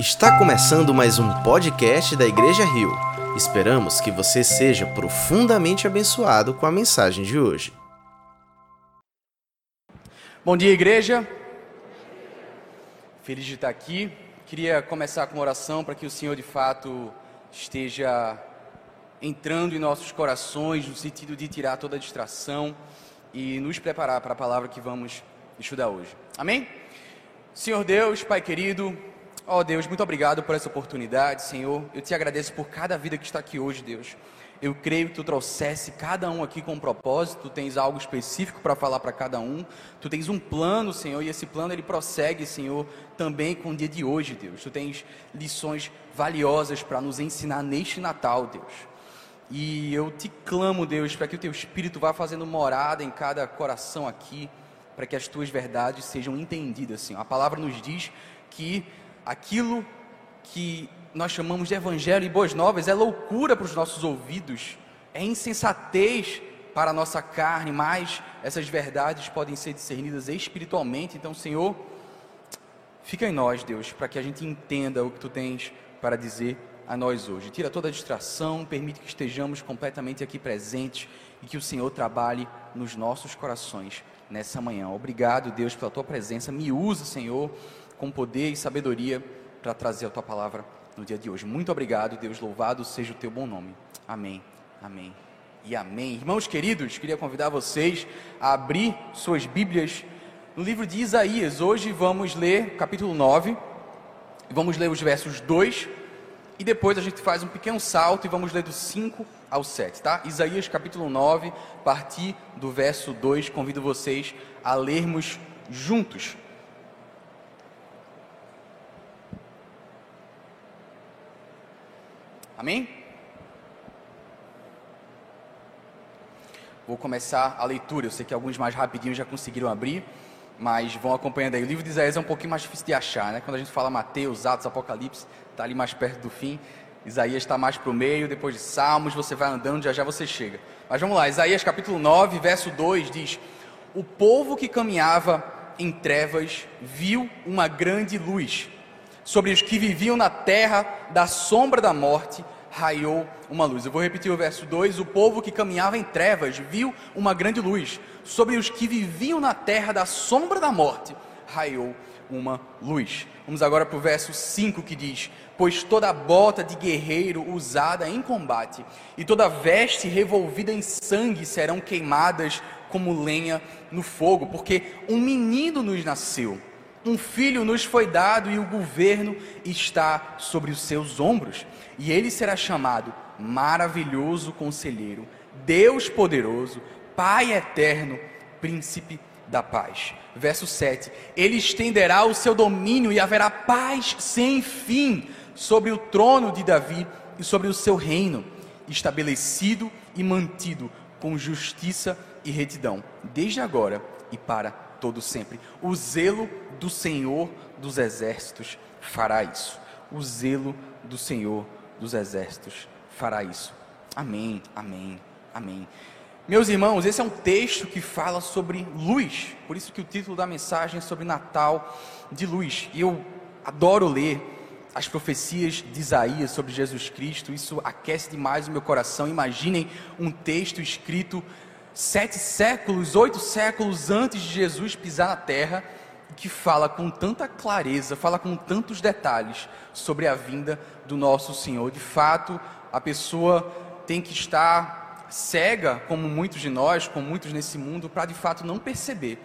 Está começando mais um podcast da Igreja Rio. Esperamos que você seja profundamente abençoado com a mensagem de hoje. Bom dia, igreja. Feliz de estar aqui. Queria começar com uma oração para que o Senhor de fato esteja entrando em nossos corações no sentido de tirar toda a distração e nos preparar para a palavra que vamos estudar hoje. Amém? Senhor Deus, Pai querido, oh Deus, muito obrigado por essa oportunidade, Senhor. Eu te agradeço por cada vida que está aqui hoje, Deus. Eu creio que tu trouxesse cada um aqui com um propósito, tu tens algo específico para falar para cada um. Tu tens um plano, Senhor, e esse plano ele prossegue, Senhor, também com o dia de hoje, Deus. Tu tens lições valiosas para nos ensinar neste Natal, Deus. E eu te clamo, Deus, para que o teu espírito vá fazendo morada em cada coração aqui, para que as tuas verdades sejam entendidas, Senhor. A palavra nos diz que aquilo que nós chamamos de evangelho e boas novas é loucura para os nossos ouvidos, é insensatez para a nossa carne, mas essas verdades podem ser discernidas espiritualmente. Então, Senhor, fica em nós, Deus, para que a gente entenda o que tu tens para dizer a nós hoje. Tira toda a distração, permite que estejamos completamente aqui presentes e que o Senhor trabalhe nos nossos corações nessa manhã. Obrigado, Deus, pela tua presença. Me usa, Senhor, com poder e sabedoria para trazer a tua palavra no dia de hoje. Muito obrigado, Deus, louvado seja o teu bom nome. Amém, amém e amém. Irmãos queridos, queria convidar vocês a abrir suas Bíblias no livro de Isaías. Hoje vamos ler capítulo 9, vamos ler os versos 2 e depois a gente faz um pequeno salto e vamos ler do 5 ao 7, tá? Isaías capítulo 9, a partir do verso 2, convido vocês a lermos juntos. Amém? Vou começar a leitura. Eu sei que alguns mais rapidinho já conseguiram abrir, mas vão acompanhando aí. O livro de Isaías é um pouquinho mais difícil de achar, né? Quando a gente fala Mateus, Atos, Apocalipse, está ali mais perto do fim. Isaías está mais para o meio, depois de Salmos, você vai andando, já já você chega. Mas vamos lá, Isaías capítulo 9, verso 2 diz: O povo que caminhava em trevas viu uma grande luz sobre os que viviam na terra da sombra da morte, raiou uma luz. Eu vou repetir o verso 2: O povo que caminhava em trevas viu uma grande luz. Sobre os que viviam na terra da sombra da morte, raiou uma luz. Vamos agora para o verso 5 que diz: Pois toda bota de guerreiro usada em combate e toda veste revolvida em sangue serão queimadas como lenha no fogo, porque um menino nos nasceu um filho nos foi dado e o governo está sobre os seus ombros, e ele será chamado Maravilhoso Conselheiro, Deus Poderoso, Pai Eterno, Príncipe da Paz. Verso 7: Ele estenderá o seu domínio e haverá paz sem fim sobre o trono de Davi e sobre o seu reino, estabelecido e mantido com justiça e retidão, desde agora e para todo sempre. O zelo do Senhor dos exércitos fará isso. O zelo do Senhor dos exércitos fará isso. Amém, amém, amém. Meus irmãos, esse é um texto que fala sobre luz, por isso que o título da mensagem é sobre Natal de luz. E eu adoro ler as profecias de Isaías sobre Jesus Cristo, isso aquece demais o meu coração. Imaginem um texto escrito sete séculos, oito séculos antes de Jesus pisar na terra, que fala com tanta clareza, fala com tantos detalhes sobre a vinda do nosso Senhor. De fato, a pessoa tem que estar cega, como muitos de nós, como muitos nesse mundo, para de fato não perceber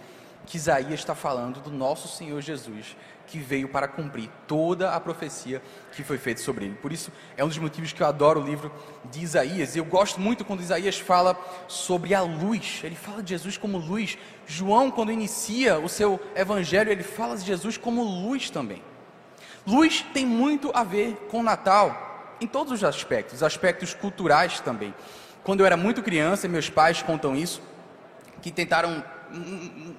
que Isaías está falando do nosso Senhor Jesus, que veio para cumprir toda a profecia que foi feita sobre ele. Por isso, é um dos motivos que eu adoro o livro de Isaías. Eu gosto muito quando Isaías fala sobre a luz. Ele fala de Jesus como luz. João, quando inicia o seu evangelho, ele fala de Jesus como luz também. Luz tem muito a ver com Natal, em todos os aspectos, aspectos culturais também. Quando eu era muito criança, meus pais contam isso, que tentaram,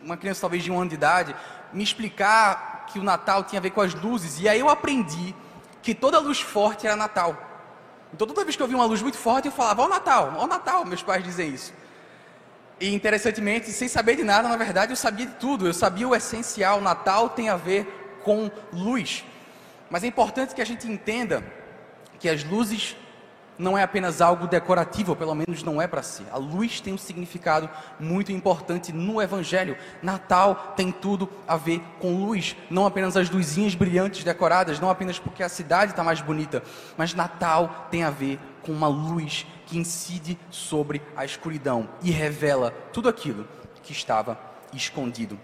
uma criança talvez de um ano de idade, me explicar que o Natal tinha a ver com as luzes, e aí eu aprendi que toda luz forte era Natal. Então toda vez que eu via uma luz muito forte, eu falava, ó Natal, ó Natal, meus pais dizem isso. E interessantemente, sem saber de nada, na verdade, eu sabia de tudo, eu sabia o essencial, Natal tem a ver com luz. Mas é importante que a gente entenda que as luzes não é apenas algo decorativo, ou pelo menos não é para si. A luz tem um significado muito importante no Evangelho. Natal tem tudo a ver com luz, não apenas as luzinhas brilhantes decoradas, não apenas porque a cidade está mais bonita, mas Natal tem a ver com uma luz que incide sobre a escuridão e revela tudo aquilo que estava escondido.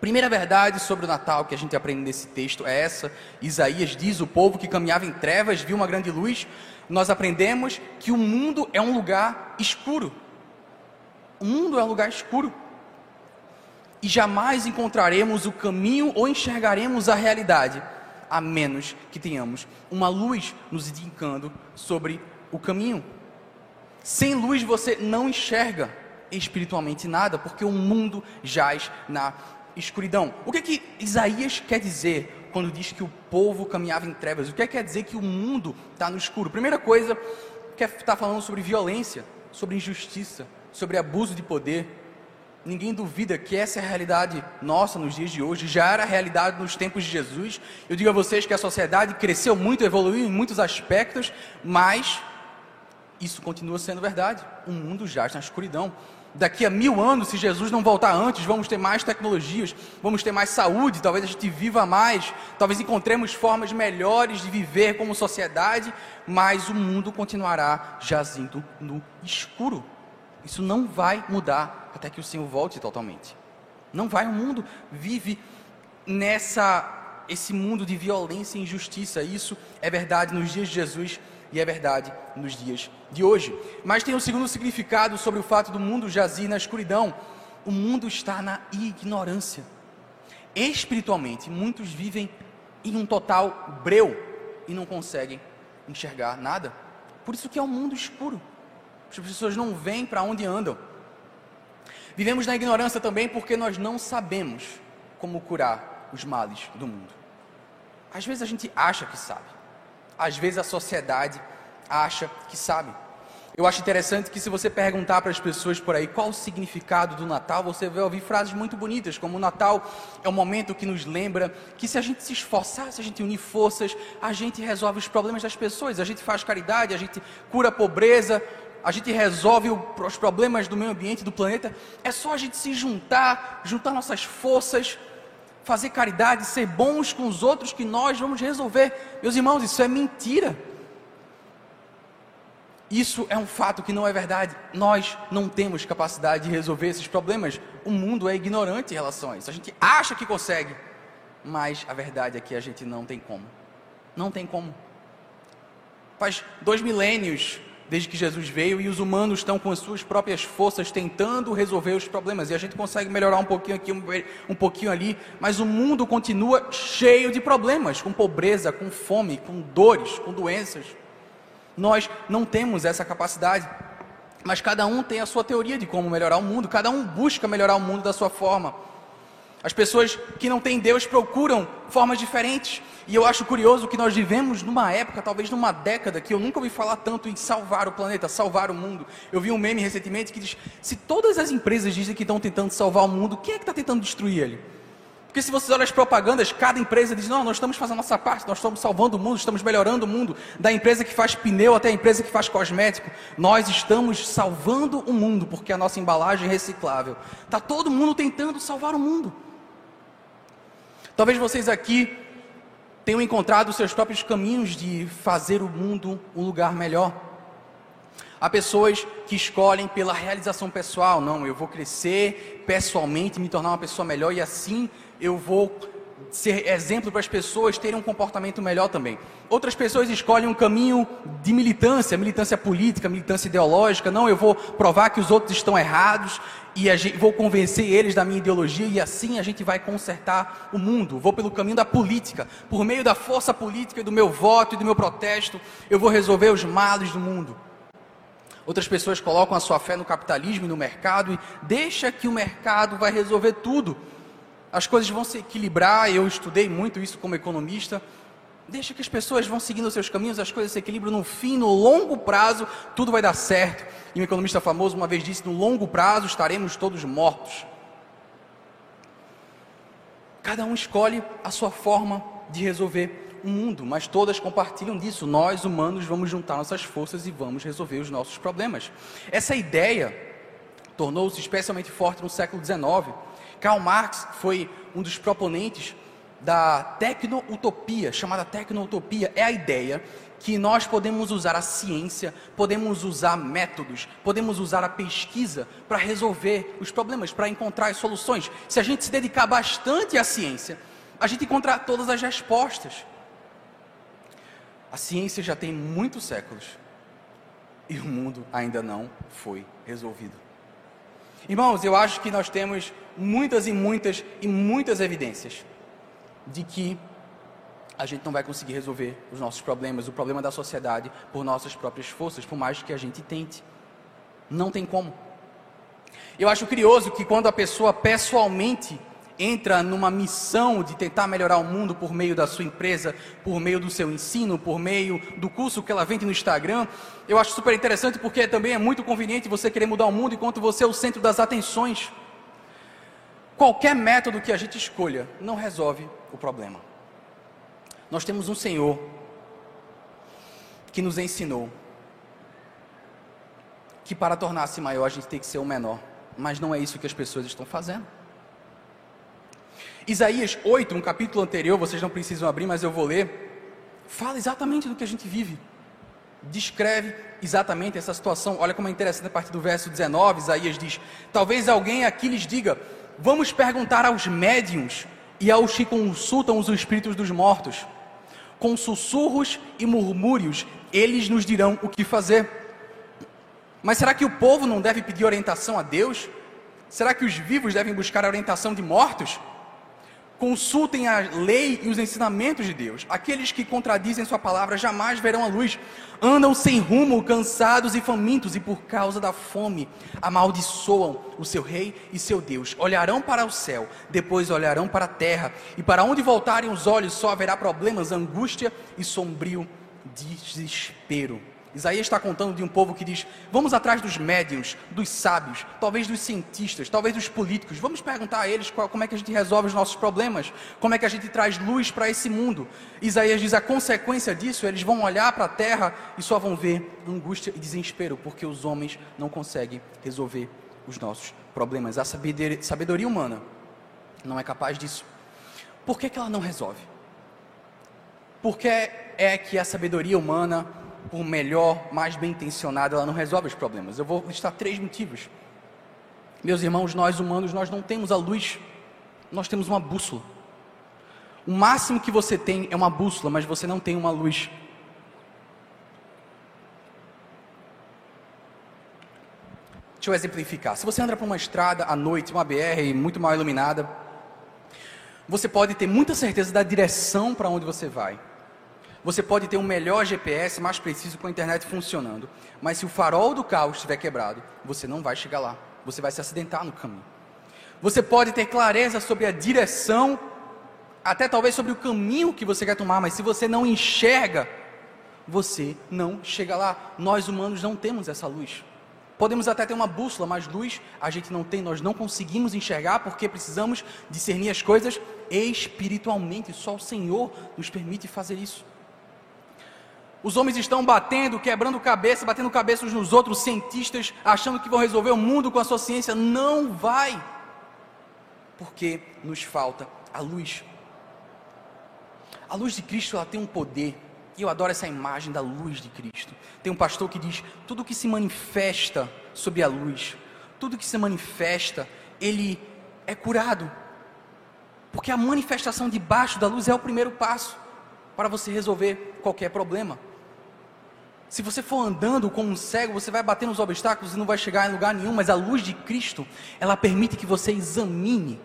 Primeira verdade sobre o Natal que a gente aprende nesse texto é essa. Isaías diz: O povo que caminhava em trevas viu uma grande luz. Nós aprendemos que o mundo é um lugar escuro. O mundo é um lugar escuro. E jamais encontraremos o caminho ou enxergaremos a realidade, a menos que tenhamos uma luz nos indicando sobre o caminho. Sem luz você não enxerga espiritualmente nada, porque o mundo jaz na escuridão. O que é que Isaías quer dizer quando diz que o povo caminhava em trevas? O que é que quer dizer que o mundo está no escuro? Primeira coisa, que está falando sobre violência, sobre injustiça, sobre abuso de poder. Ninguém duvida que essa é a realidade nossa nos dias de hoje, já era a realidade nos tempos de Jesus. Eu digo a vocês que a sociedade cresceu muito, evoluiu em muitos aspectos, mas isso continua sendo verdade. O mundo jaz na escuridão daqui a mil anos, se Jesus não voltar antes, vamos ter mais tecnologias, vamos ter mais saúde, talvez a gente viva mais, talvez encontremos formas melhores de viver como sociedade, mas o mundo continuará jazindo no escuro. Isso não vai mudar até que o Senhor volte totalmente. Não vai, o mundo vive nessa esse mundo de violência e injustiça. Isso é verdade nos dias de Jesus e é verdade nos dias de hoje. Mas tem um segundo significado sobre o fato do mundo jazir na escuridão. O mundo está na ignorância. Espiritualmente, muitos vivem em um total breu e não conseguem enxergar nada. Por isso que é um mundo escuro. As pessoas não veem para onde andam. Vivemos na ignorância também porque nós não sabemos como curar os males do mundo. Às vezes a gente acha que sabe às vezes a sociedade acha que sabe. Eu acho interessante que se você perguntar para as pessoas por aí qual o significado do Natal, você vai ouvir frases muito bonitas, como o Natal é um momento que nos lembra que se a gente se esforçar, se a gente unir forças, a gente resolve os problemas das pessoas, a gente faz caridade, a gente cura a pobreza, a gente resolve os problemas do meio ambiente, do planeta. É só a gente se juntar, juntar nossas forças fazer caridade, ser bons com os outros, que nós vamos resolver. Meus irmãos, isso é mentira. Isso é um fato que não é verdade. Nós não temos capacidade de resolver esses problemas. O mundo é ignorante em relação a isso. A gente acha que consegue, mas a verdade é que a gente não tem como. Não tem como. Faz dois milênios desde que Jesus veio e os humanos estão com as suas próprias forças tentando resolver os problemas. E a gente consegue melhorar um pouquinho aqui, um, pouquinho ali, mas o mundo continua cheio de problemas, com pobreza, com fome, com dores, com doenças. Nós não temos essa capacidade. Mas cada um tem a sua teoria de como melhorar o mundo, cada um busca melhorar o mundo da sua forma. As pessoas que não têm Deus procuram formas diferentes. E eu acho curioso que nós vivemos numa época, talvez numa década, que eu nunca ouvi falar tanto em salvar o planeta, salvar o mundo. Eu vi um meme recentemente que diz: se todas as empresas dizem que estão tentando salvar o mundo, quem é que está tentando destruir ele? Porque se você olha as propagandas, cada empresa diz: não, nós estamos fazendo a nossa parte, nós estamos salvando o mundo, estamos melhorando o mundo. Da empresa que faz pneu até a empresa que faz cosmético, nós estamos salvando o mundo, porque a nossa embalagem é reciclável. Está todo mundo tentando salvar o mundo. Talvez vocês aqui tenham encontrado seus próprios caminhos de fazer o mundo um lugar melhor. Há pessoas que escolhem pela realização pessoal, não, eu vou crescer pessoalmente, me tornar uma pessoa melhor e assim eu vou ser exemplo para as pessoas terem um comportamento melhor também. Outras pessoas escolhem um caminho de militância, militância política, militância ideológica. Não, eu vou provar que os outros estão errados e gente, vou convencer eles da minha ideologia e assim a gente vai consertar o mundo. Vou pelo caminho da política, por meio da força política e do meu voto e do meu protesto, eu vou resolver os males do mundo. Outras pessoas colocam a sua fé no capitalismo e no mercado e deixa que o mercado vai resolver tudo as coisas vão se equilibrar. Eu estudei muito isso como economista. Deixa que as pessoas vão seguindo seus caminhos, as coisas se equilibram no fim, no longo prazo, tudo vai dar certo. E um economista famoso uma vez disse: no longo prazo estaremos todos mortos. Cada um escolhe a sua forma de resolver o mundo, mas todas compartilham disso. Nós, humanos, vamos juntar nossas forças e vamos resolver os nossos problemas. Essa ideia tornou-se especialmente forte no século XIX. Karl Marx foi um dos proponentes da tecno-utopia, chamada tecno-utopia. É a ideia que nós podemos usar a ciência, podemos usar métodos, podemos usar a pesquisa para resolver os problemas, para encontrar as soluções. Se a gente se dedicar bastante à ciência, a gente encontra todas as respostas. A ciência já tem muitos séculos e o mundo ainda não foi resolvido. Irmãos, eu acho que nós temos muitas e muitas e muitas evidências de que a gente não vai conseguir resolver os nossos problemas, o problema da sociedade, por nossas próprias forças, por mais que a gente tente. Não tem como. Eu acho curioso que quando a pessoa pessoalmente entra numa missão de tentar melhorar o mundo por meio da sua empresa, por meio do seu ensino, por meio do curso que ela vende no Instagram, eu acho super interessante porque também é muito conveniente você querer mudar o mundo enquanto você é o centro das atenções. Qualquer método que a gente escolha não resolve o problema. Nós temos um Senhor que nos ensinou que para tornar-se maior a gente tem que ser o menor, mas não é isso que as pessoas estão fazendo. Isaías 8, um capítulo anterior, vocês não precisam abrir, mas eu vou ler, fala exatamente do que a gente vive. Descreve exatamente essa situação. Olha como é interessante a partir do verso 19, Isaías diz: Talvez alguém aqui lhes diga: Vamos perguntar aos médiums e aos que consultam os espíritos dos mortos com sussurros e murmúrios, eles nos dirão o que fazer. Mas será que o povo não deve pedir orientação a Deus? Será que os vivos devem buscar a orientação de mortos? Consultem a lei e os ensinamentos de Deus. Aqueles que contradizem Sua palavra jamais verão a luz. Andam sem rumo, cansados e famintos, e por causa da fome amaldiçoam o seu rei e seu Deus. Olharão para o céu, depois olharão para a terra, e para onde voltarem os olhos só haverá problemas, angústia e sombrio desespero. Isaías está contando de um povo que diz: vamos atrás dos médiums, dos sábios, talvez dos cientistas, talvez dos políticos, vamos perguntar a eles qual, como é que a gente resolve os nossos problemas, como é que a gente traz luz para esse mundo. Isaías diz: a consequência disso, eles vão olhar para a terra e só vão ver angústia e desespero, porque os homens não conseguem resolver os nossos problemas. A sabedoria, sabedoria humana não é capaz disso. Por que, que ela não resolve? Porque é que a sabedoria humana por melhor, mais bem intencionada, ela não resolve os problemas. Eu vou listar três motivos. Meus irmãos, nós humanos, nós não temos a luz, nós temos uma bússola. O máximo que você tem é uma bússola, mas você não tem uma luz. Deixa eu exemplificar. Se você anda por uma estrada à noite, uma BR muito mal iluminada, você pode ter muita certeza da direção para onde você vai. Você pode ter um melhor GPS, mais preciso, com a internet funcionando. Mas se o farol do carro estiver quebrado, você não vai chegar lá. Você vai se acidentar no caminho. Você pode ter clareza sobre a direção, até talvez sobre o caminho que você quer tomar, mas se você não enxerga, você não chega lá. Nós humanos não temos essa luz. Podemos até ter uma bússola, mas luz a gente não tem, nós não conseguimos enxergar porque precisamos discernir as coisas espiritualmente. Só o Senhor nos permite fazer isso. Os homens estão batendo, quebrando cabeça, batendo cabeça uns nos outros, cientistas achando que vão resolver o mundo com a sua ciência. Não vai. Porque nos falta a luz. A luz de Cristo ela tem um poder. E eu adoro essa imagem da luz de Cristo. Tem um pastor que diz: tudo que se manifesta sob a luz, tudo que se manifesta, ele é curado. Porque a manifestação debaixo da luz é o primeiro passo para você resolver qualquer problema. Se você for andando como um cego, você vai bater nos obstáculos e não vai chegar em lugar nenhum, mas a luz de Cristo, ela permite que você examine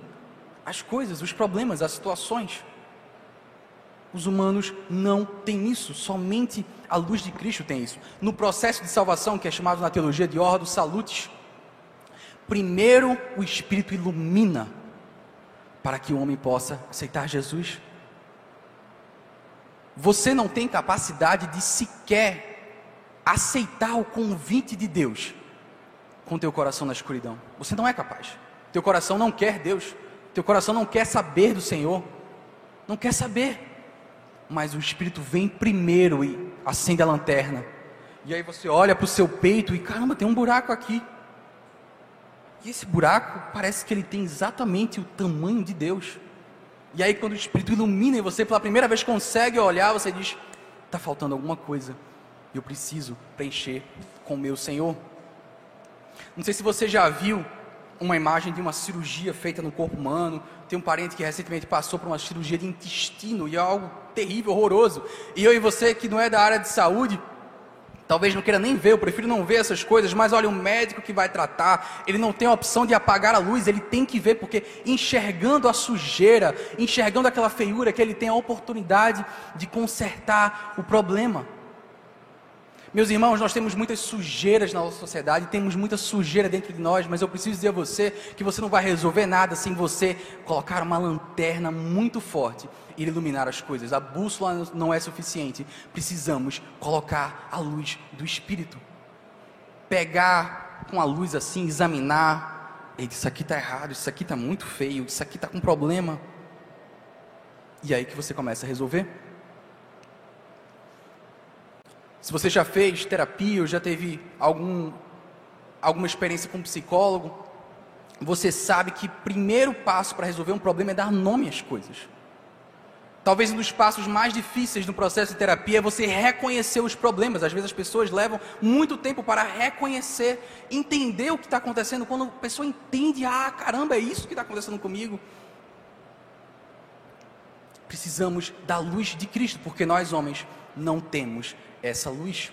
as coisas, os problemas, as situações. Os humanos não têm isso, somente a luz de Cristo tem isso. No processo de salvação, que é chamado na teologia de Ordo Salutis, primeiro o Espírito ilumina para que o homem possa aceitar Jesus. Você não tem capacidade de sequer aceitar o convite de Deus com teu coração na escuridão. Você não é capaz. Teu coração não quer Deus. Teu coração não quer saber do Senhor. Não quer saber. mas o Espírito vem primeiro e acende a lanterna. E aí você olha para o seu peito e caramba, tem um buraco aqui. E esse buraco parece que ele tem exatamente o tamanho de Deus. E aí quando o Espírito ilumina e você pela primeira vez consegue olhar, você diz: está faltando alguma coisa. Eu preciso preencher com o meu Senhor. Não sei se você já viu uma imagem de uma cirurgia feita no corpo humano. Tem um parente que recentemente passou por uma cirurgia de intestino e é algo terrível, horroroso. E eu e você que não é da área de saúde, talvez não queira nem ver, eu prefiro não ver essas coisas, mas olha, o médico que vai tratar, ele não tem a opção de apagar a luz, ele tem que ver, porque enxergando a sujeira, enxergando aquela feiura, que ele tem a oportunidade de consertar o problema. Meus irmãos, nós temos muitas sujeiras na nossa sociedade, temos muita sujeira dentro de nós, mas eu preciso dizer a você que você não vai resolver nada sem você colocar uma lanterna muito forte e iluminar as coisas. A bússola não é suficiente, precisamos colocar a luz do Espírito. Pegar com a luz assim, examinar, isso aqui está errado, isso aqui está muito feio, isso aqui está com problema. E aí que você começa a resolver. Se você já fez terapia ou já teve algum, alguma experiência com um psicólogo, você sabe que o primeiro passo para resolver um problema é dar nome às coisas. Talvez um dos passos mais difíceis no processo de terapia é você reconhecer os problemas. Às vezes as pessoas levam muito tempo para reconhecer, entender o que está acontecendo. Quando a pessoa entende, ah, caramba, é isso que está acontecendo comigo. Precisamos da luz de Cristo, porque nós homens não temos essa luz.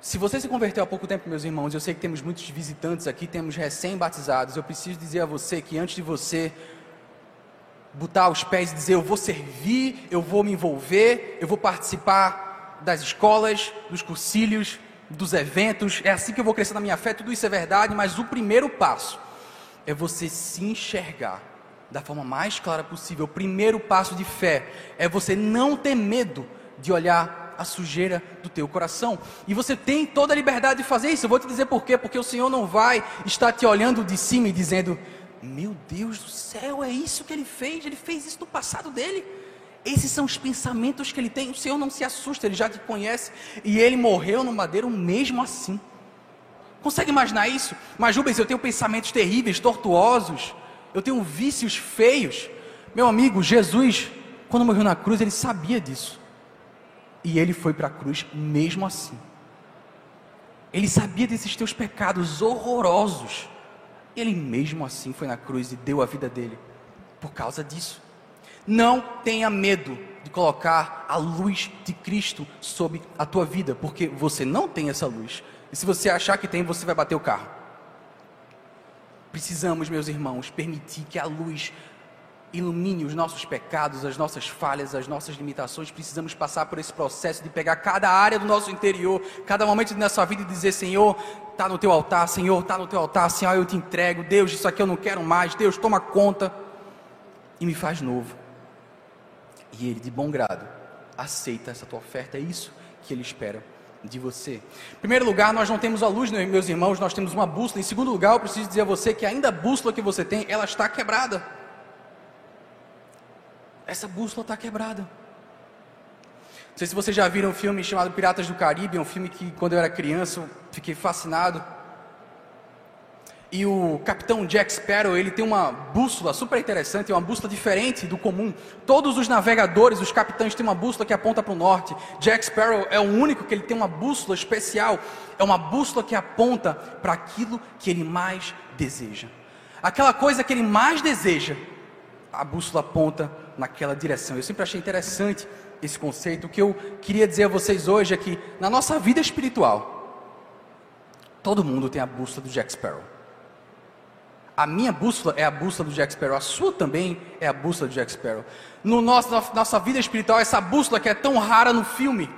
Se você se converteu há pouco tempo, meus irmãos, eu sei que temos muitos visitantes aqui, temos recém-batizados. Eu preciso dizer a você que antes de você botar os pés e dizer eu vou servir, eu vou me envolver, eu vou participar das escolas, dos cursilhos, dos eventos, é assim que eu vou crescer na minha fé, tudo isso é verdade, mas o primeiro passo é você se enxergar da forma mais clara possível. O primeiro passo de fé é você não ter medo de olhar a sujeira do teu coração. E você tem toda a liberdade de fazer isso. Eu vou te dizer por quê? Porque o Senhor não vai estar te olhando de cima e dizendo: Meu Deus do céu, é isso que ele fez. Ele fez isso no passado dele. Esses são os pensamentos que ele tem. O Senhor não se assusta, ele já te conhece. E ele morreu no madeiro mesmo assim. Consegue imaginar isso? Mas Rubens, eu tenho pensamentos terríveis, tortuosos eu tenho vícios feios. Meu amigo, Jesus, quando morreu na cruz, ele sabia disso. E ele foi para a cruz mesmo assim. Ele sabia desses teus pecados horrorosos. Ele mesmo assim foi na cruz e deu a vida dele por causa disso. Não tenha medo de colocar a luz de Cristo sobre a tua vida, porque você não tem essa luz. E se você achar que tem, você vai bater o carro. Precisamos, meus irmãos, permitir que a luz ilumine os nossos pecados, as nossas falhas, as nossas limitações. Precisamos passar por esse processo de pegar cada área do nosso interior, cada momento da nossa vida e dizer: Senhor, está no teu altar, Senhor, está no teu altar, Senhor, eu te entrego. Deus, isso aqui eu não quero mais. Deus, toma conta e me faz novo. E Ele, de bom grado, aceita essa tua oferta. É isso que Ele espera de você. Em primeiro lugar, nós não temos a luz, né, meus irmãos, nós temos uma bússola. Em segundo lugar, eu preciso dizer a você que ainda a bússola que você tem, ela está quebrada. Essa bússola está quebrada. Não sei se vocês já viram um filme chamado Piratas do Caribe, um filme que quando eu era criança eu fiquei fascinado. E o capitão Jack Sparrow, ele tem uma bússola super interessante, uma bússola diferente do comum. Todos os navegadores, os capitães têm uma bússola que aponta para o norte. Jack Sparrow é o único que ele tem uma bússola especial. É uma bússola que aponta para aquilo que ele mais deseja. Aquela coisa que ele mais deseja, a bússola aponta naquela direção. Eu sempre achei interessante esse conceito. O que eu queria dizer a vocês hoje é que na nossa vida espiritual, todo mundo tem a bússola do Jack Sparrow. A minha bússola é a bússola do Jack Sparrow, a sua também é a bússola do Jack Sparrow. No nosso, na nossa vida espiritual, essa bússola que é tão rara no filme,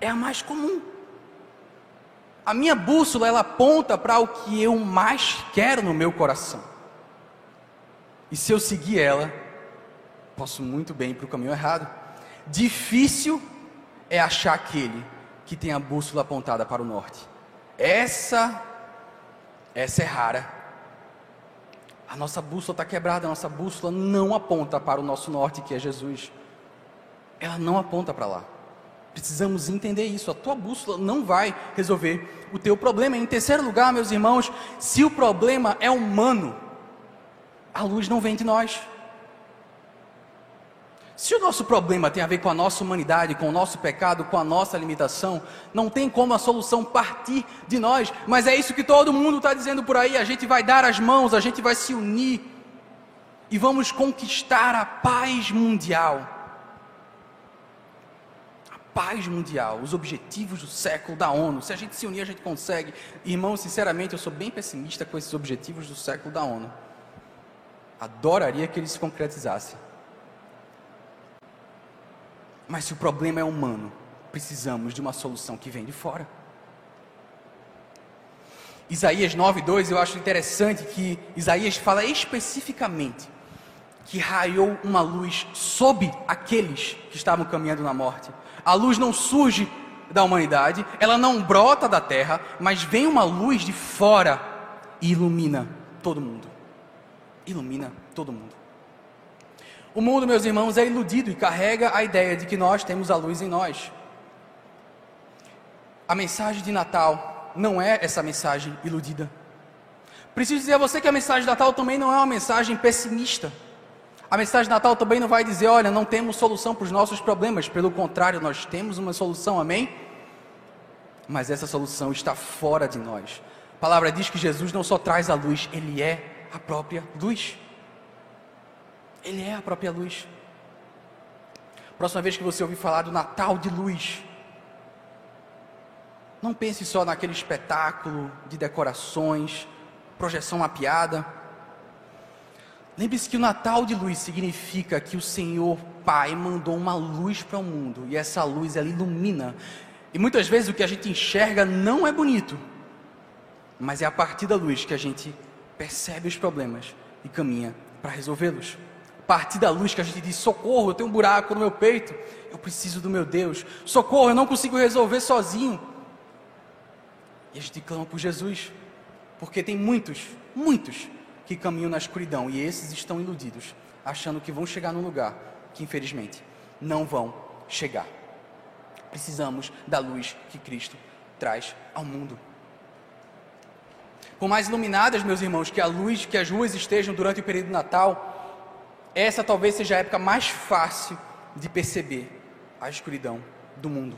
é a mais comum. A minha bússola, ela aponta para o que eu mais quero no meu coração. E se eu seguir ela, posso muito bem ir para o caminho errado. Difícil é achar aquele que tem a bússola apontada para o norte. Essa, essa é rara A nossa bússola está quebrada, a nossa bússola não aponta para o nosso norte, que é Jesus. Ela não aponta para lá. Precisamos entender isso. A tua bússola não vai resolver o teu problema. Em terceiro lugar, meus irmãos, se o problema é humano, a luz não vem de nós. Se o nosso problema tem a ver com a nossa humanidade, com o nosso pecado, com a nossa limitação, não tem como a solução partir de nós, mas é isso que todo mundo está dizendo por aí. A gente vai dar as mãos, a gente vai se unir e vamos conquistar a paz mundial. A paz mundial, os objetivos do século da ONU. Se a gente se unir, a gente consegue. Irmão, sinceramente, eu sou bem pessimista com esses objetivos do século da ONU. Adoraria que eles se concretizassem. Mas se o problema é humano, precisamos de uma solução que vem de fora. Isaías 9:2, eu acho interessante que Isaías fala especificamente que raiou uma luz sobre aqueles que estavam caminhando na morte. A luz não surge da humanidade, ela não brota da terra, mas vem uma luz de fora e ilumina todo mundo. Ilumina todo mundo. O mundo, meus irmãos, é iludido e carrega a ideia de que nós temos a luz em nós. A mensagem de Natal não é essa mensagem iludida. Preciso dizer a você que a mensagem de Natal também não é uma mensagem pessimista. A mensagem de Natal também não vai dizer, olha, não temos solução para os nossos problemas. Pelo contrário, nós temos uma solução, amém? Mas essa solução está fora de nós. A palavra diz que Jesus não só traz a luz, ele é a própria luz. Ele é a própria luz. Próxima vez que você ouvir falar do Natal de luz, não pense só naquele espetáculo de decorações, projeção mapeada. Lembre-se que o Natal de luz significa que o Senhor Pai mandou uma luz para o mundo e essa luz ela ilumina. E muitas vezes o que a gente enxerga não é bonito, mas é a partir da luz que a gente percebe os problemas e caminha para resolvê-los partir da luz que a gente diz: socorro, eu tenho um buraco no meu peito, eu preciso do meu Deus, socorro, eu não consigo resolver sozinho. E a gente clama por Jesus, porque tem muitos, muitos que caminham na escuridão e esses estão iludidos, achando que vão chegar num lugar que infelizmente não vão chegar. Precisamos da luz que Cristo traz ao mundo. Por mais iluminadas, meus irmãos, que a luz, que as ruas estejam durante o período do Natal, essa talvez seja a época mais fácil de perceber a escuridão do mundo.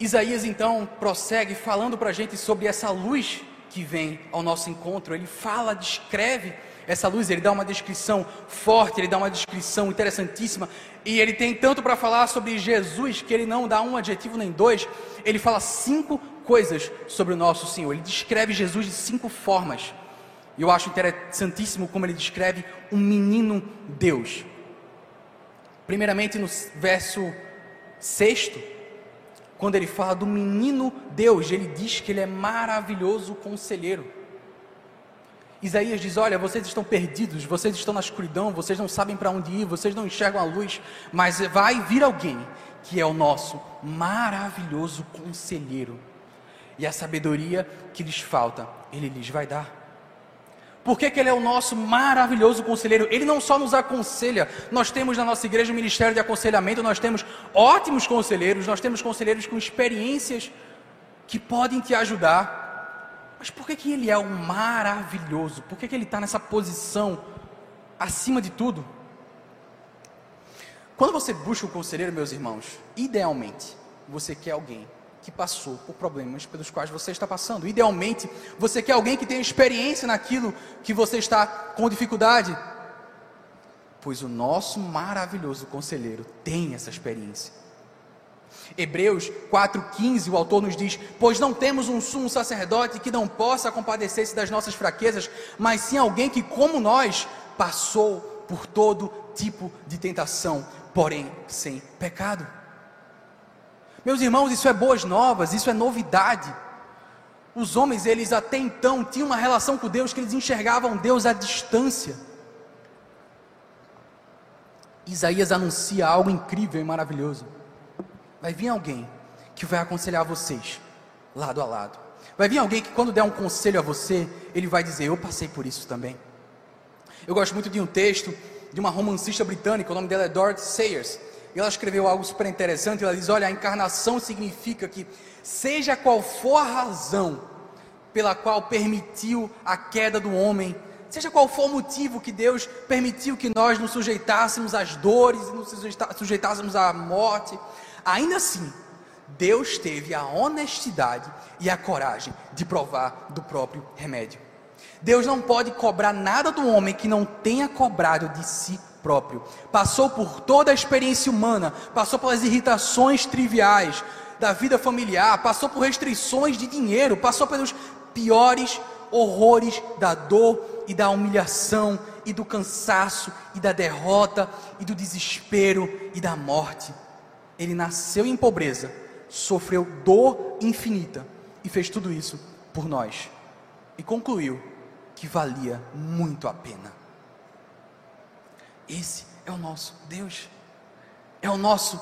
Isaías então prossegue falando para a gente sobre essa luz que vem ao nosso encontro. Ele fala, descreve essa luz, ele dá uma descrição forte, ele dá uma descrição interessantíssima. E ele tem tanto para falar sobre Jesus que ele não dá um adjetivo nem dois, ele fala cinco coisas sobre o nosso Senhor. Ele descreve Jesus de cinco formas. E eu acho interessantíssimo como ele descreve um menino Deus. Primeiramente no verso sexto, quando ele fala do menino Deus, ele diz que ele é maravilhoso conselheiro. Isaías diz: Olha, vocês estão perdidos, vocês estão na escuridão, vocês não sabem para onde ir, vocês não enxergam a luz, mas vai vir alguém que é o nosso maravilhoso conselheiro, e a sabedoria que lhes falta, ele lhes vai dar. Por que, que, Ele é o nosso maravilhoso conselheiro? Ele não só nos aconselha, nós temos na nossa igreja um ministério de aconselhamento, nós temos ótimos conselheiros, nós temos conselheiros com experiências que podem te ajudar. Mas por que, que Ele é o maravilhoso? Por que, que Ele está nessa posição acima de tudo? Quando você busca um conselheiro, meus irmãos, idealmente você quer alguém que passou por problemas pelos quais você está passando. Idealmente, você quer alguém que tenha experiência naquilo que você está com dificuldade. Pois o nosso maravilhoso conselheiro tem essa experiência. Hebreus 4,15, o autor nos diz: Pois não temos um sumo sacerdote que não possa compadecer-se das nossas fraquezas, mas sim alguém que, como nós, passou por todo tipo de tentação, porém sem pecado. Meus irmãos, isso é boas novas, isso é novidade. Os homens, eles até então tinham uma relação com Deus que eles enxergavam Deus à distância. Isaías anuncia algo incrível e maravilhoso. Vai vir alguém que vai aconselhar vocês, lado a lado. Vai vir alguém que, quando der um conselho a você, ele vai dizer: Eu passei por isso também. Eu gosto muito de um texto de uma romancista britânica, o nome dela é Dorothy Sayers. E ela escreveu algo super interessante. Ela diz: Olha, a encarnação significa que, seja qual for a razão pela qual permitiu a queda do homem, seja qual for o motivo que Deus permitiu que nós nos sujeitássemos às dores e nos sujeitássemos à morte, ainda assim, Deus teve a honestidade e a coragem de provar do próprio remédio. Deus não pode cobrar nada do homem que não tenha cobrado de si próprio. Passou por toda a experiência humana, passou pelas irritações triviais da vida familiar, passou por restrições de dinheiro, passou pelos piores horrores da dor e da humilhação e do cansaço e da derrota e do desespero e da morte. Ele nasceu em pobreza, sofreu dor infinita e fez tudo isso por nós. E concluiu que valia muito a pena. Esse é o nosso Deus, é o nosso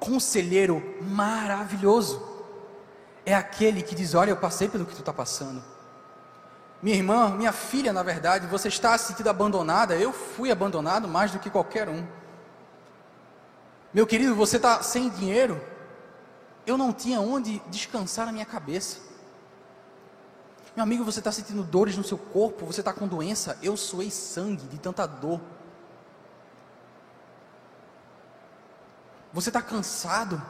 conselheiro maravilhoso, é aquele que diz: Olha, eu passei pelo que tu está passando. Minha irmã, minha filha, na verdade, você está se sentindo abandonada. Eu fui abandonado mais do que qualquer um. Meu querido, você está sem dinheiro. Eu não tinha onde descansar a minha cabeça. Meu amigo, você está sentindo dores no seu corpo, você está com doença. Eu suei sangue de tanta dor. Você está cansado?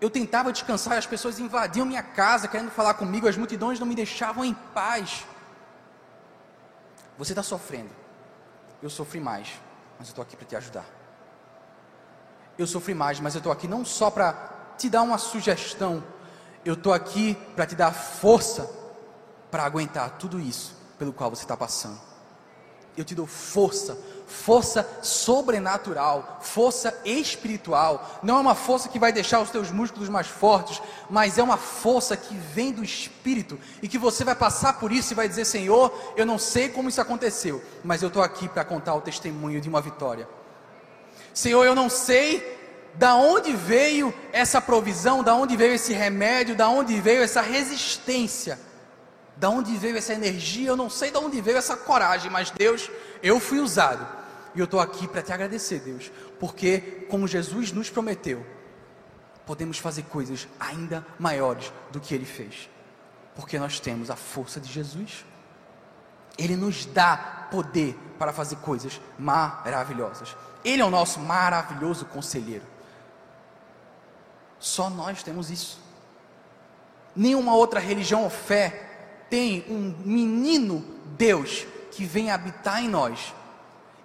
Eu tentava descansar, as pessoas invadiam minha casa querendo falar comigo, as multidões não me deixavam em paz. Você está sofrendo. Eu sofri mais, mas eu estou aqui para te ajudar. Eu sofri mais, mas eu estou aqui não só para te dar uma sugestão, eu estou aqui para te dar força para aguentar tudo isso pelo qual você está passando. Eu te dou força, força sobrenatural, força espiritual. Não é uma força que vai deixar os teus músculos mais fortes, mas é uma força que vem do Espírito e que você vai passar por isso e vai dizer: Senhor, eu não sei como isso aconteceu, mas eu estou aqui para contar o testemunho de uma vitória. Senhor, eu não sei da onde veio essa provisão, da onde veio esse remédio, da onde veio essa resistência, da onde veio essa energia, eu não sei da onde veio essa coragem, mas Deus, eu fui usado. E eu estou aqui para te agradecer, Deus, porque como Jesus nos prometeu, podemos fazer coisas ainda maiores do que ele fez. Porque nós temos a força de Jesus. Ele nos dá poder para fazer coisas maravilhosas. Ele é o nosso maravilhoso conselheiro. Só nós temos isso. Nenhuma outra religião ou fé tem um menino Deus que vem habitar em nós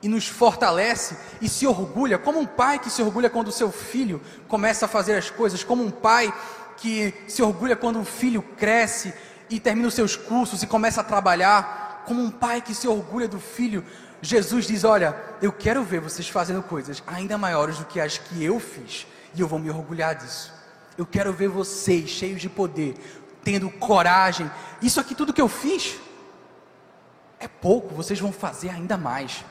e nos fortalece e se orgulha, como um pai que se orgulha quando o seu filho começa a fazer as coisas, como um pai que se orgulha quando um filho cresce e termina os seus cursos e começa a trabalhar, como um pai que se orgulha do filho. Jesus diz: Olha, eu quero ver vocês fazendo coisas ainda maiores do que as que eu fiz e eu vou me orgulhar disso. Eu quero ver vocês cheios de poder, tendo coragem. Isso aqui tudo que eu fiz é pouco, vocês vão fazer ainda mais.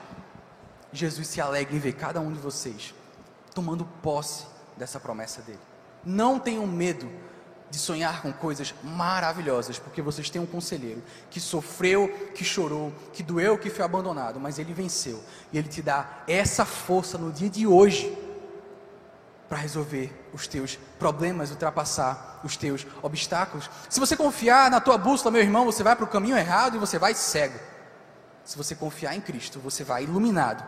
Jesus se alegra em ver cada um de vocês tomando posse dessa promessa dele. Não tenham medo de sonhar com coisas maravilhosas, porque vocês têm um conselheiro que sofreu, que chorou, que doeu, que foi abandonado, mas ele venceu. E ele te dá essa força no dia de hoje para resolver os teus problemas, ultrapassar os teus obstáculos. Se você confiar na tua bússola, meu irmão, você vai para o caminho errado e você vai cego. Se você confiar em Cristo, você vai iluminado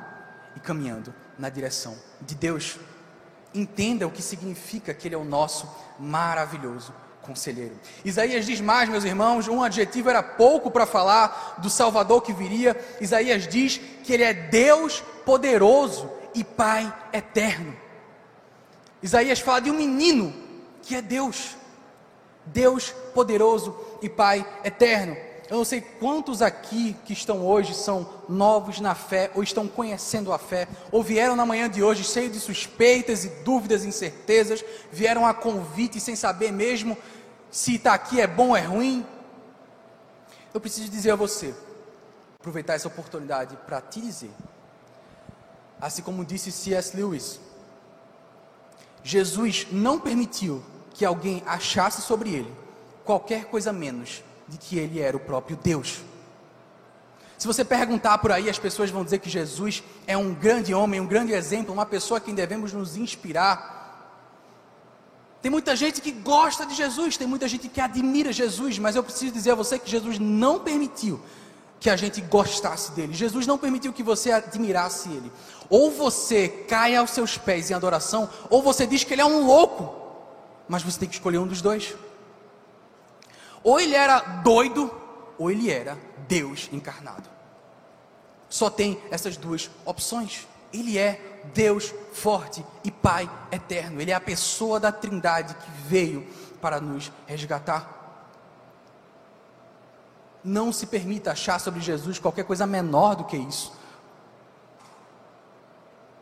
e caminhando na direção de Deus. Entenda o que significa que Ele é o nosso maravilhoso conselheiro. Isaías diz mais, meus irmãos, um adjetivo era pouco para falar do Salvador que viria. Isaías diz que Ele é Deus poderoso e Pai eterno. Isaías fala de um menino que é Deus, Deus poderoso e Pai eterno. Eu não sei quantos aqui que estão hoje são novos na fé, ou estão conhecendo a fé, ou vieram na manhã de hoje cheios de suspeitas e dúvidas incertezas, vieram a convite sem saber mesmo se está aqui é bom ou é ruim. Eu preciso dizer a você, aproveitar essa oportunidade para te dizer, assim como disse C.S. Lewis, Jesus não permitiu que alguém achasse sobre ele qualquer coisa menos de que ele era o próprio Deus. Se você perguntar por aí, as pessoas vão dizer que Jesus é um grande homem, um grande exemplo, uma pessoa a quem devemos nos inspirar. Tem muita gente que gosta de Jesus, tem muita gente que admira Jesus, mas eu preciso dizer a você que Jesus não permitiu que a gente gostasse dele. Jesus não permitiu que você admirasse ele. Ou você cai aos seus pés em adoração, ou você diz que ele é um louco. Mas você tem que escolher um dos dois. Ou ele era doido, ou ele era Deus encarnado. Só tem essas duas opções. Ele é Deus forte e Pai eterno. Ele é a pessoa da Trindade que veio para nos resgatar. Não se permita achar sobre Jesus qualquer coisa menor do que isso,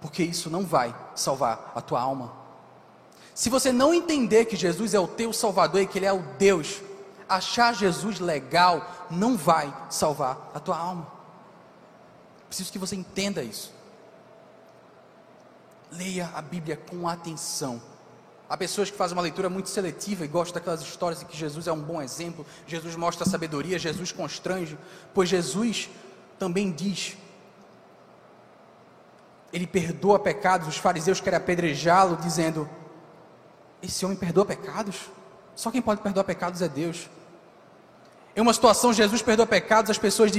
porque isso não vai salvar a tua alma. Se você não entender que Jesus é o teu Salvador e que Ele é o Deus, achar Jesus legal não vai salvar a tua alma. Preciso que você entenda isso. Leia a Bíblia com atenção. Há pessoas que fazem uma leitura muito seletiva e gostam daquelas histórias em que Jesus é um bom exemplo, Jesus mostra sabedoria, Jesus constrange, pois Jesus também diz, ele perdoa pecados, os fariseus querem apedrejá-lo, dizendo: Esse homem perdoa pecados? Só quem pode perdoar pecados é Deus. Em uma situação, Jesus perdoa pecados, as pessoas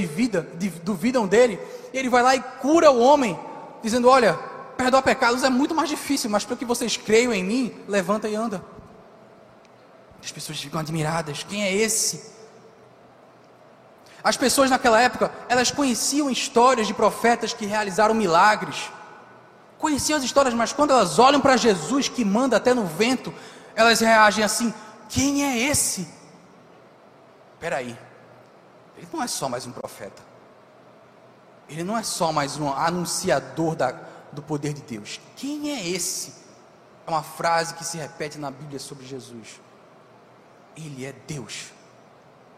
duvidam dele, e ele vai lá e cura o homem, dizendo: Olha, perdoar pecados é muito mais difícil, mas para que vocês creiam em mim, levanta e anda. As pessoas ficam admiradas: quem é esse? As pessoas naquela época, elas conheciam histórias de profetas que realizaram milagres, conheciam as histórias, mas quando elas olham para Jesus que manda até no vento, elas reagem assim: quem é esse? Espera aí, ele não é só mais um profeta, ele não é só mais um anunciador da, do poder de Deus. Quem é esse? É uma frase que se repete na Bíblia sobre Jesus. Ele é Deus.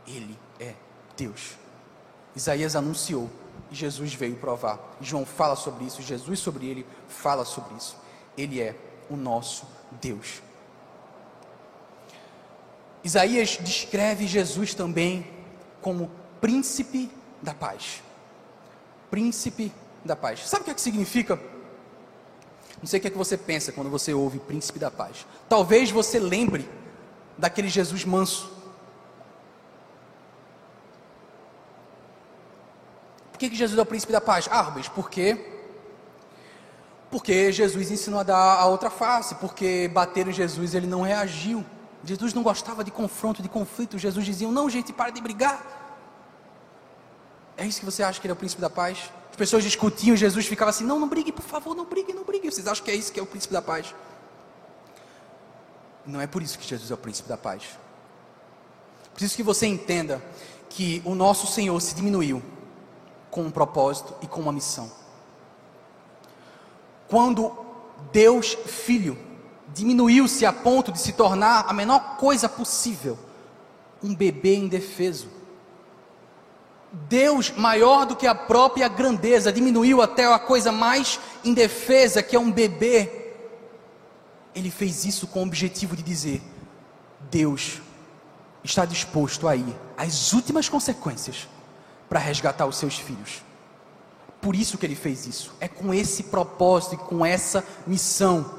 Ele é Deus. Isaías anunciou e Jesus veio provar. João fala sobre isso, Jesus sobre ele fala sobre isso. Ele é o nosso Deus. Isaías descreve Jesus também como príncipe da paz. Príncipe da paz. Sabe o que, é que significa não sei o que é que você pensa quando você ouve Príncipe da Paz. Talvez você lembre daquele Jesus manso. Por que, que Jesus é o Príncipe da Paz? Ah, Rubens, por quê? Porque Jesus ensinou a dar a outra face, porque bateram em Jesus ele não reagiu. Jesus não gostava de confronto, de conflito. Jesus dizia: Não, gente, para de brigar. É isso que você acha que ele é o príncipe da paz? As pessoas discutiam, Jesus ficava assim: não, não brigue, por favor, não brigue, não brigue. Vocês acham que é isso que é o príncipe da paz? Não é por isso que Jesus é o príncipe da paz. Preciso que você entenda que o nosso Senhor se diminuiu com um propósito e com uma missão. Quando Deus Filho diminuiu-se a ponto de se tornar a menor coisa possível, um bebê indefeso Deus, maior do que a própria grandeza, diminuiu até a coisa mais indefesa, que é um bebê. Ele fez isso com o objetivo de dizer: Deus está disposto a ir às últimas consequências para resgatar os seus filhos. Por isso que ele fez isso. É com esse propósito e com essa missão.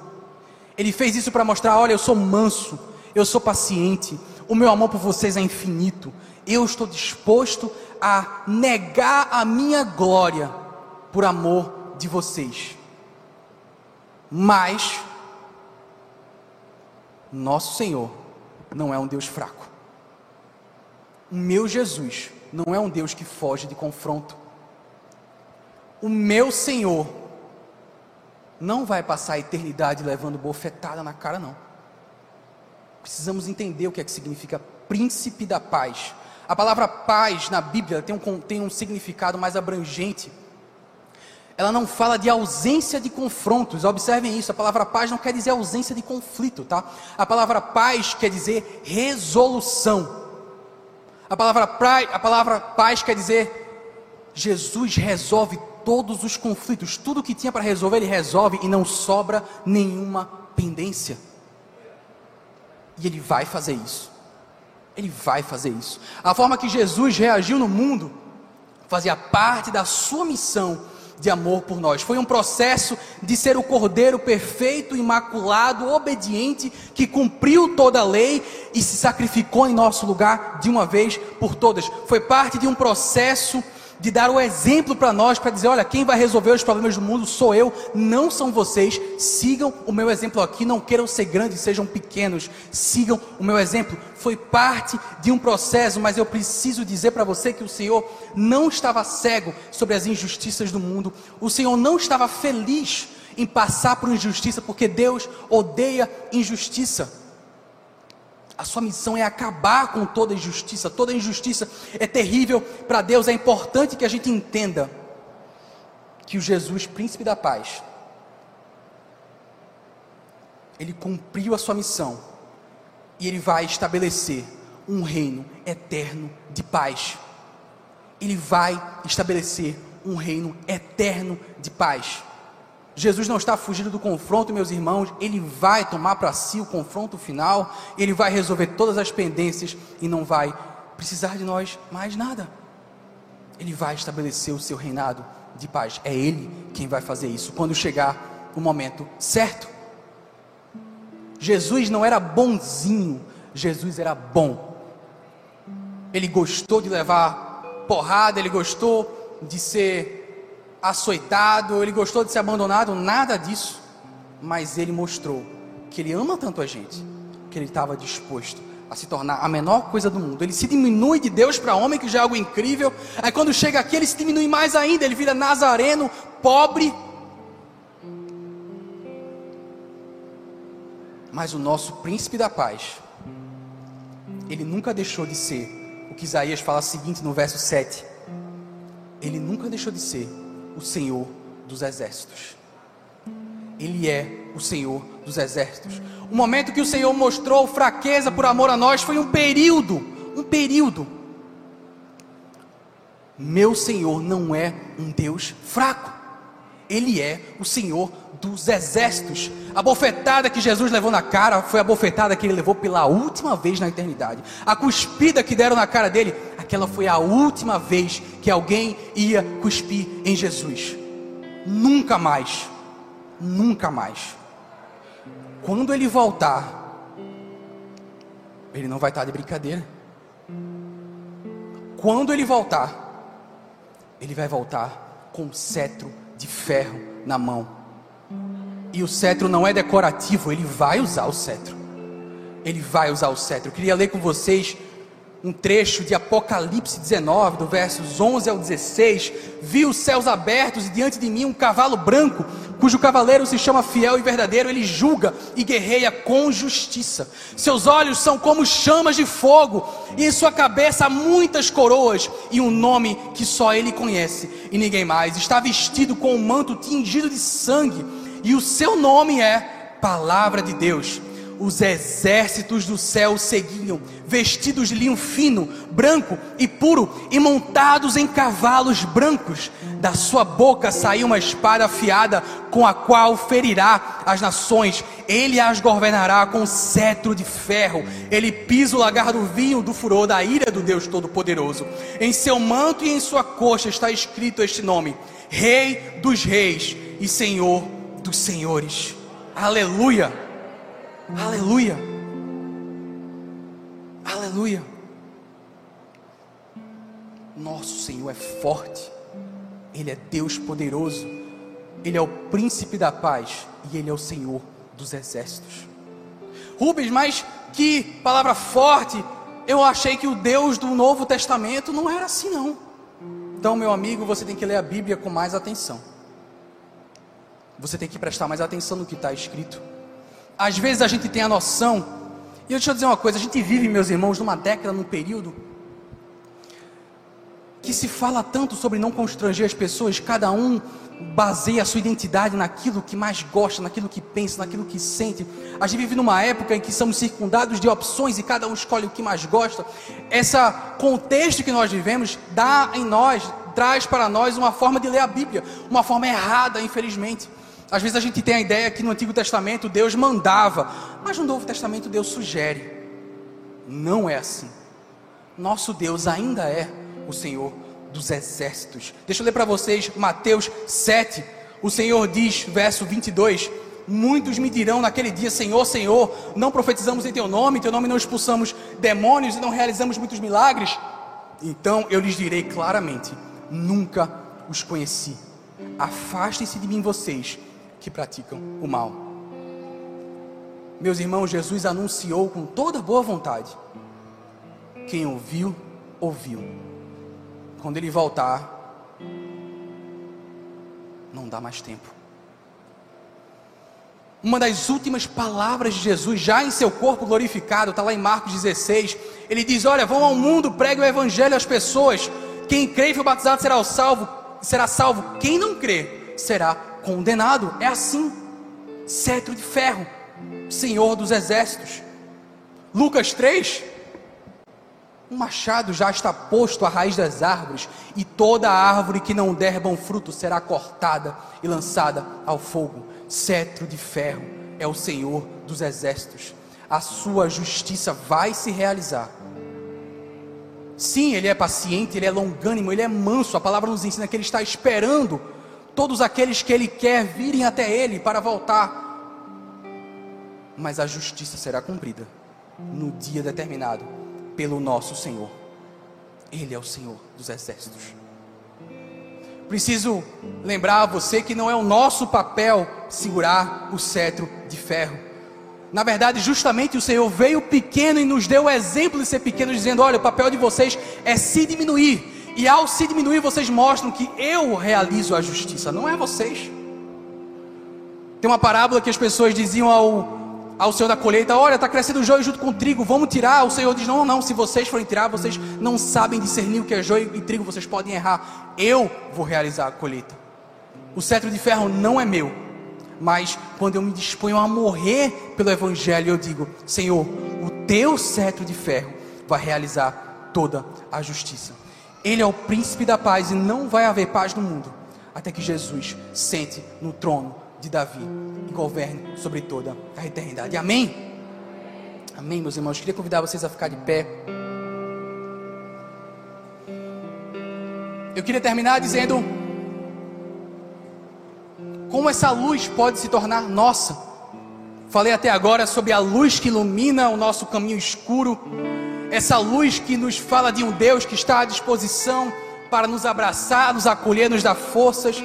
Ele fez isso para mostrar: olha, eu sou manso, eu sou paciente, o meu amor por vocês é infinito. Eu estou disposto a negar a minha glória por amor de vocês. Mas nosso Senhor não é um Deus fraco. O meu Jesus não é um Deus que foge de confronto. O meu Senhor não vai passar a eternidade levando bofetada na cara, não. Precisamos entender o que é que significa príncipe da paz. A palavra paz na Bíblia tem um, tem um significado mais abrangente. Ela não fala de ausência de confrontos, observem isso. A palavra paz não quer dizer ausência de conflito, tá? A palavra paz quer dizer resolução. A palavra, a palavra paz quer dizer Jesus resolve todos os conflitos, tudo que tinha para resolver, ele resolve e não sobra nenhuma pendência. E ele vai fazer isso. Ele vai fazer isso. A forma que Jesus reagiu no mundo fazia parte da sua missão de amor por nós. Foi um processo de ser o cordeiro perfeito, imaculado, obediente, que cumpriu toda a lei e se sacrificou em nosso lugar de uma vez por todas. Foi parte de um processo de dar o exemplo para nós, para dizer: olha, quem vai resolver os problemas do mundo sou eu, não são vocês. Sigam o meu exemplo aqui, não queiram ser grandes, sejam pequenos, sigam o meu exemplo. Foi parte de um processo, mas eu preciso dizer para você que o Senhor não estava cego sobre as injustiças do mundo, o Senhor não estava feliz em passar por injustiça, porque Deus odeia injustiça. A sua missão é acabar com toda injustiça. Toda injustiça é terrível para Deus. É importante que a gente entenda que o Jesus, príncipe da paz, ele cumpriu a sua missão e ele vai estabelecer um reino eterno de paz. Ele vai estabelecer um reino eterno de paz. Jesus não está fugindo do confronto, meus irmãos, ele vai tomar para si o confronto final, ele vai resolver todas as pendências e não vai precisar de nós mais nada. Ele vai estabelecer o seu reinado de paz. É ele quem vai fazer isso quando chegar o momento certo. Jesus não era bonzinho, Jesus era bom. Ele gostou de levar porrada, ele gostou de ser açoitado, ele gostou de ser abandonado, nada disso. Mas ele mostrou que ele ama tanto a gente, que ele estava disposto a se tornar a menor coisa do mundo. Ele se diminui de Deus para homem, que já é algo incrível. Aí quando chega aqui, ele se diminui mais ainda, ele vira nazareno, pobre. Mas o nosso príncipe da paz, ele nunca deixou de ser o que Isaías fala seguinte no verso 7. Ele nunca deixou de ser o Senhor dos exércitos. Ele é o Senhor dos exércitos. O momento que o Senhor mostrou fraqueza por amor a nós foi um período, um período. Meu Senhor não é um Deus fraco. Ele é o Senhor dos exércitos. A bofetada que Jesus levou na cara foi a bofetada que ele levou pela última vez na eternidade. A cuspida que deram na cara dele, aquela foi a última vez que alguém ia cuspir em Jesus. Nunca mais. Nunca mais. Quando ele voltar, ele não vai estar de brincadeira. Quando ele voltar, ele vai voltar com cetro de ferro na mão. E o cetro não é decorativo, ele vai usar o cetro. Ele vai usar o cetro. Eu queria ler com vocês um trecho de Apocalipse 19, do versos 11 ao 16. Vi os céus abertos e diante de mim um cavalo branco, cujo cavaleiro se chama Fiel e Verdadeiro. Ele julga e guerreia com justiça. Seus olhos são como chamas de fogo, e em sua cabeça há muitas coroas e um nome que só ele conhece e ninguém mais. Está vestido com um manto tingido de sangue, e o seu nome é Palavra de Deus os exércitos do céu seguiam, vestidos de linho fino, branco e puro, e montados em cavalos brancos. Da sua boca saiu uma espada afiada, com a qual ferirá as nações. Ele as governará com cetro de ferro. Ele pisa o lagar do vinho do furor da ira do Deus Todo-Poderoso. Em seu manto e em sua coxa está escrito este nome: Rei dos Reis e Senhor dos Senhores. Aleluia! Aleluia. Aleluia. Nosso Senhor é forte. Ele é Deus poderoso. Ele é o príncipe da paz e ele é o Senhor dos exércitos. Rubens, mas que palavra forte. Eu achei que o Deus do Novo Testamento não era assim não. Então, meu amigo, você tem que ler a Bíblia com mais atenção. Você tem que prestar mais atenção no que está escrito. Às vezes a gente tem a noção, e deixa eu dizer uma coisa: a gente vive, meus irmãos, numa década, num período, que se fala tanto sobre não constranger as pessoas, cada um baseia a sua identidade naquilo que mais gosta, naquilo que pensa, naquilo que sente. A gente vive numa época em que somos circundados de opções e cada um escolhe o que mais gosta. Esse contexto que nós vivemos dá em nós, traz para nós uma forma de ler a Bíblia, uma forma errada, infelizmente. Às vezes a gente tem a ideia que no Antigo Testamento Deus mandava, mas no Novo Testamento Deus sugere. Não é assim. nosso Deus ainda é o Senhor dos exércitos. Deixa eu ler para vocês Mateus 7. O Senhor diz, verso 22: Muitos me dirão naquele dia: Senhor, Senhor, não profetizamos em teu nome, em teu nome não expulsamos demônios e não realizamos muitos milagres. Então eu lhes direi claramente: Nunca os conheci. Afastem-se de mim, vocês que praticam o mal. Meus irmãos, Jesus anunciou com toda boa vontade. Quem ouviu, ouviu. Quando ele voltar, não dá mais tempo. Uma das últimas palavras de Jesus, já em seu corpo glorificado, está lá em Marcos 16. Ele diz: Olha, vão ao mundo, pregue o evangelho às pessoas. Quem crê e for batizado será salvo, será salvo. Quem não crê será condenado. É assim. Cetro de ferro, Senhor dos exércitos. Lucas 3, um machado já está posto à raiz das árvores, e toda árvore que não der bom fruto será cortada e lançada ao fogo. Cetro de ferro é o Senhor dos exércitos. A sua justiça vai se realizar. Sim, ele é paciente, ele é longânimo, ele é manso. A palavra nos ensina que ele está esperando todos aqueles que ele quer virem até ele para voltar. Mas a justiça será cumprida no dia determinado pelo nosso Senhor. Ele é o Senhor dos exércitos. Preciso lembrar a você que não é o nosso papel segurar o cetro de ferro. Na verdade, justamente o Senhor veio pequeno e nos deu o exemplo de ser pequeno, dizendo: Olha, o papel de vocês é se diminuir. E ao se diminuir, vocês mostram que eu realizo a justiça, não é vocês. Tem uma parábola que as pessoas diziam ao ao Senhor da colheita: Olha, está crescendo o joio junto com o trigo, vamos tirar. O Senhor diz: Não, não, se vocês forem tirar, vocês não sabem discernir o que é joio e trigo, vocês podem errar. Eu vou realizar a colheita. O cetro de ferro não é meu, mas quando eu me disponho a morrer pelo Evangelho, eu digo: Senhor, o teu cetro de ferro vai realizar toda a justiça. Ele é o príncipe da paz e não vai haver paz no mundo até que Jesus sente no trono de Davi e governe sobre toda a eternidade. Amém? Amém, meus irmãos. Queria convidar vocês a ficar de pé. Eu queria terminar dizendo como essa luz pode se tornar nossa. Falei até agora sobre a luz que ilumina o nosso caminho escuro, essa luz que nos fala de um Deus que está à disposição para nos abraçar, nos acolher, nos dar forças,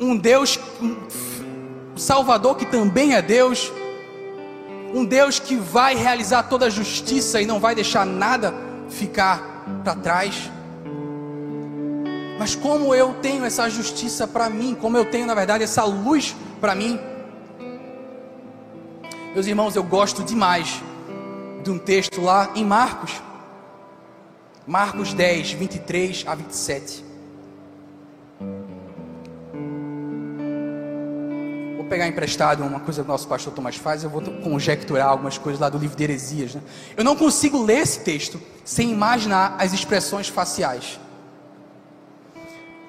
um Deus, um Salvador que também é Deus, um Deus que vai realizar toda a justiça e não vai deixar nada ficar para trás. Mas como eu tenho essa justiça para mim, como eu tenho na verdade essa luz para mim, meus irmãos, eu gosto demais de um texto lá em Marcos, Marcos 10, 23 a 27. pegar emprestado uma coisa que o nosso pastor Tomás faz, eu vou conjecturar algumas coisas lá do livro de heresias. Né? Eu não consigo ler esse texto sem imaginar as expressões faciais.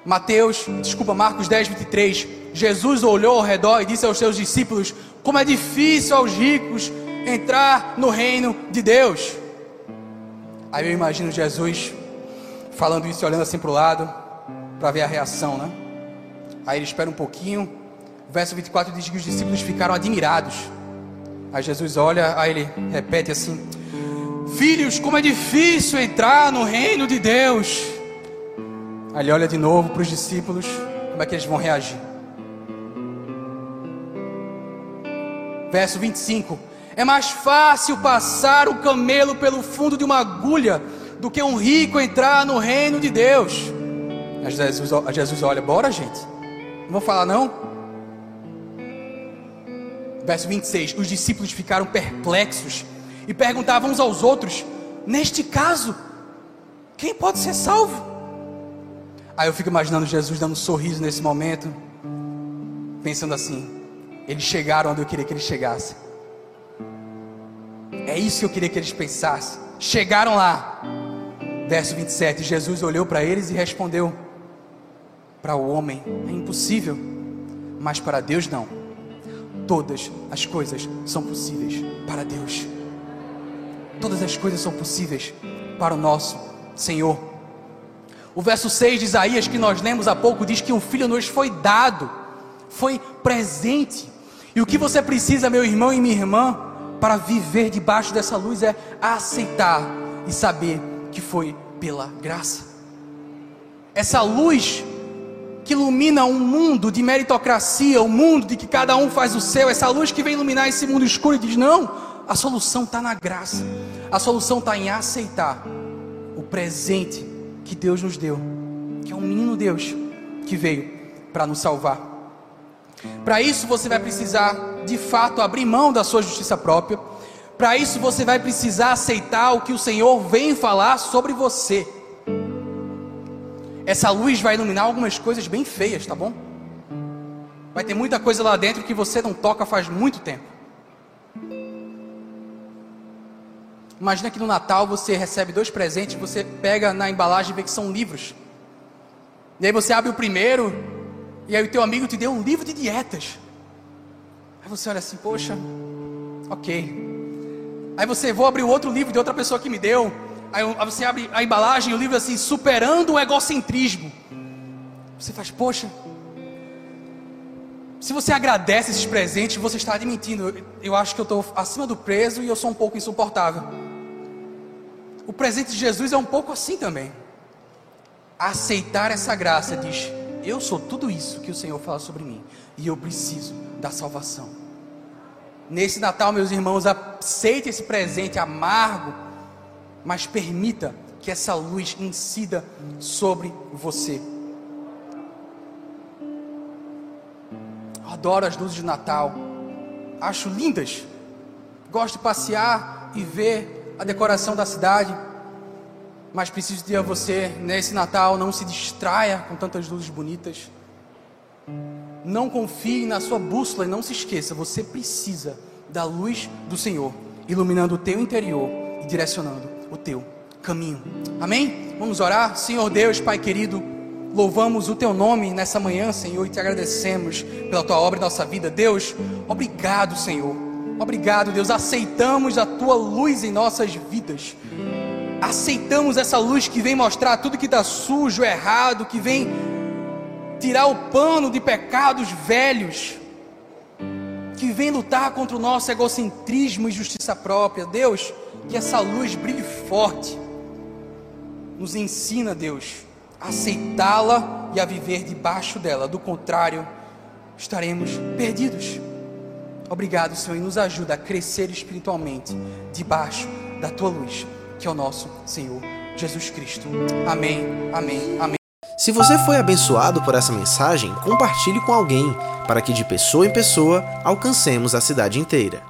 Mateus, desculpa, Marcos 10, 23. Jesus olhou ao redor e disse aos seus discípulos: Como é difícil aos ricos entrar no reino de Deus. Aí eu imagino Jesus falando isso, olhando assim para o lado, para ver a reação, né? Aí ele espera um pouquinho, verso 24 diz que os discípulos ficaram admirados. Aí Jesus olha, aí ele repete assim: Filhos, como é difícil entrar no reino de Deus. Aí ele olha de novo para os discípulos, como é que eles vão reagir? Verso 25: É mais fácil passar o camelo pelo fundo de uma agulha do que um rico entrar no reino de Deus. Aí Jesus, Jesus olha, bora gente, não vou falar não. Verso 26: Os discípulos ficaram perplexos e perguntavam uns aos outros: Neste caso, quem pode ser salvo? Aí eu fico imaginando Jesus dando um sorriso nesse momento, pensando assim: Eles chegaram onde eu queria que eles chegassem. É isso que eu queria que eles pensassem. Chegaram lá. Verso 27: Jesus olhou para eles e respondeu: Para o homem é impossível, mas para Deus não todas as coisas são possíveis para Deus. Todas as coisas são possíveis para o nosso Senhor. O verso 6 de Isaías que nós lemos há pouco diz que um filho nos foi dado, foi presente. E o que você precisa, meu irmão e minha irmã, para viver debaixo dessa luz é aceitar e saber que foi pela graça. Essa luz que ilumina um mundo de meritocracia, um mundo de que cada um faz o seu, essa luz que vem iluminar esse mundo escuro e diz: não, a solução está na graça, a solução está em aceitar o presente que Deus nos deu, que é um menino Deus que veio para nos salvar. Para isso você vai precisar, de fato, abrir mão da sua justiça própria. Para isso você vai precisar aceitar o que o Senhor vem falar sobre você. Essa luz vai iluminar algumas coisas bem feias, tá bom? Vai ter muita coisa lá dentro que você não toca faz muito tempo. Imagina que no Natal você recebe dois presentes, você pega na embalagem e vê que são livros. E aí você abre o primeiro, e aí o teu amigo te deu um livro de dietas. Aí você olha assim, poxa, ok. Aí você, vou abrir outro livro de outra pessoa que me deu. Aí você abre a embalagem, o livro assim, superando o egocentrismo. Você faz, poxa. Se você agradece esses presentes, você está admitindo, eu acho que eu estou acima do preso e eu sou um pouco insuportável. O presente de Jesus é um pouco assim também. Aceitar essa graça diz: Eu sou tudo isso que o Senhor fala sobre mim e eu preciso da salvação. Nesse Natal, meus irmãos, aceite esse presente amargo mas permita que essa luz incida sobre você. Adoro as luzes de Natal, acho lindas. Gosto de passear e ver a decoração da cidade, mas preciso dizer a você, nesse Natal, não se distraia com tantas luzes bonitas. Não confie na sua bússola e não se esqueça, você precisa da luz do Senhor, iluminando o teu interior e direcionando o teu caminho. Amém? Vamos orar? Senhor Deus, Pai querido, louvamos o teu nome nessa manhã, Senhor, e te agradecemos pela tua obra em nossa vida. Deus, obrigado, Senhor. Obrigado, Deus. Aceitamos a tua luz em nossas vidas. Aceitamos essa luz que vem mostrar tudo que está sujo, errado, que vem tirar o pano de pecados velhos, que vem lutar contra o nosso egocentrismo e justiça própria. Deus, que essa luz brilhe forte. Nos ensina, Deus, a aceitá-la e a viver debaixo dela. Do contrário, estaremos perdidos. Obrigado, Senhor, e nos ajuda a crescer espiritualmente debaixo da tua luz, que é o nosso Senhor Jesus Cristo. Amém, amém, amém. Se você foi abençoado por essa mensagem, compartilhe com alguém, para que de pessoa em pessoa alcancemos a cidade inteira.